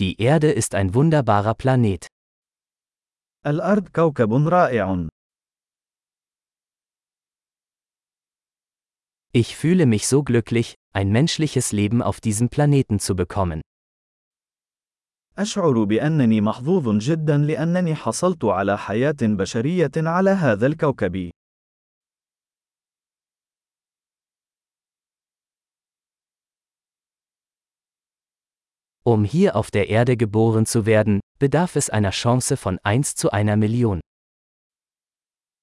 Die Erde ist ein wunderbarer Planet. الأرض كوكب رائع. Ich fühle mich so glücklich, ein menschliches Leben auf diesem Planeten zu bekommen. أشعر بأنني محظوظ جدا لأنني حصلت على حياة بشرية على هذا الكوكب. Um hier auf der Erde geboren zu werden, bedarf es einer Chance von 1 zu einer Million.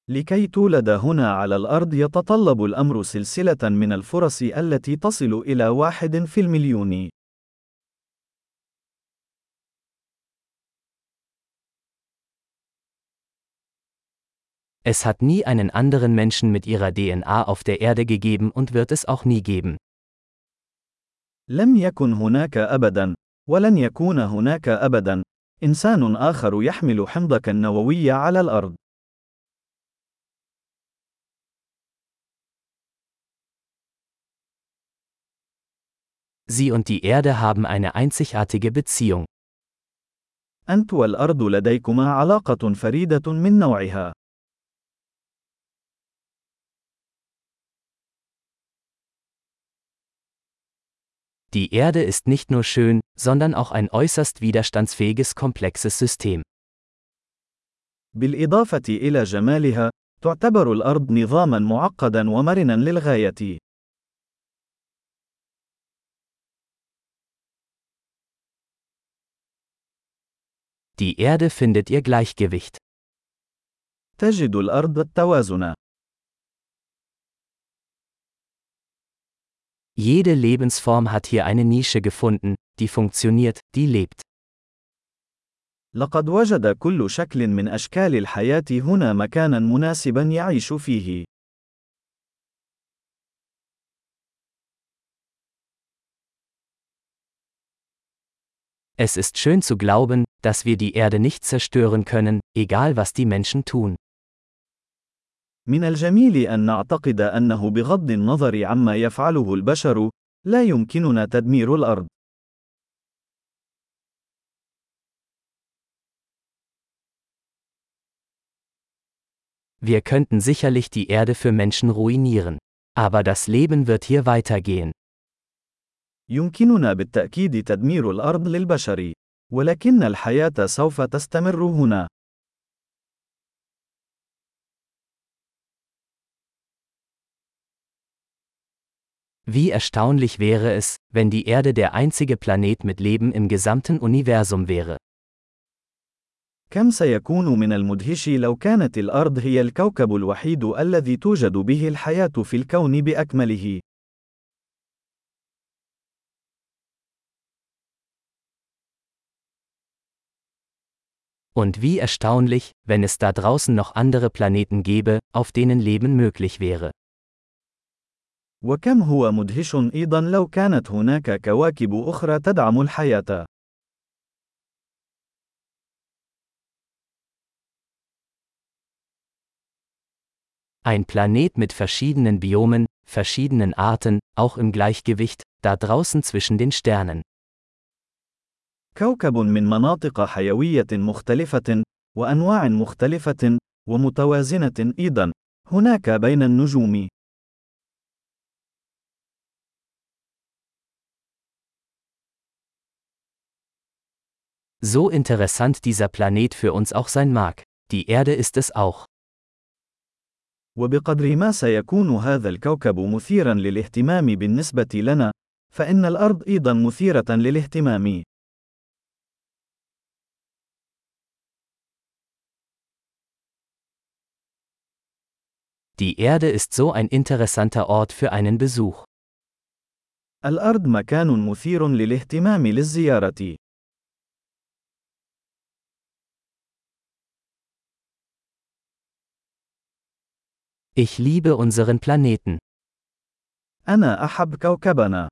لكي تولد هنا على الأرض يتطلب الأمر سلسلة من الفرص التي تصل إلى واحد في المليون. Es hat nie einen anderen Menschen mit ihrer DNA auf der Erde gegeben und wird es auch nie geben. لم يكن هناك أبدا، ولن يكون هناك أبدا، إنسان آخر يحمل حمضك النووي على الأرض. Sie und die Erde haben eine einzigartige Beziehung. أنت والأرض لديكما علاقة فريدة من نوعها. Die Erde ist nicht nur schön, sondern auch ein äußerst widerstandsfähiges komplexes System. بالإضافة إلى جمالها، تعتبر الأرض نظامًا معقدًا ومرنًا للغاية. Die Erde findet ihr Gleichgewicht. تجد الأرض التوازن. Jede Lebensform hat hier eine Nische gefunden, die funktioniert, die lebt. لقد وجد كل شكل من أشكال الحياة هنا مكانا مناسبا يعيش فيه. Es ist schön zu glauben, dass wir die Erde nicht zerstören können, egal was die Menschen tun. من الجميل أن نعتقد أنه بغض النظر عما يفعله البشر، لا يمكننا تدمير الأرض. Wir könnten sicherlich die Erde für Menschen ruinieren. Aber das Leben wird hier weitergehen. يمكننا بالتأكيد تدمير الأرض للبشر، ولكن الحياة سوف تستمر هنا. Wie erstaunlich wäre es, wenn die Erde der einzige Planet mit Leben im gesamten Universum wäre. كم سيكون من المدهش لو كانت الأرض هي الكوكب الوحيد الذي توجد به الحياة في الكون بأكمله. Und wie erstaunlich, wenn es da draußen noch andere Planeten gäbe, auf denen Leben möglich wäre. وكم هو مدهش أيضا لو كانت هناك كواكب أخرى تدعم الحياة. Ein Planet mit verschiedenen Biomen, verschiedenen Arten, auch im Gleichgewicht, da draußen zwischen den Sternen. كوكب من مناطق حيوية مختلفة، وأنواع مختلفة، ومتوازنة أيضا، هناك بين النجوم. So interessant dieser Planet für uns auch sein mag, die Erde ist es auch. وبقدر ما سيكون هذا الكوكب مثيرا للاهتمام بالنسبة لنا، فإن الأرض أيضا مثيرة للاهتمام. Die Erde ist so ein interessanter Ort für einen Besuch. الأرض مكان مثير للاهتمام للزيارة. Ich liebe unseren Planeten. أنا أحب كوكبنا.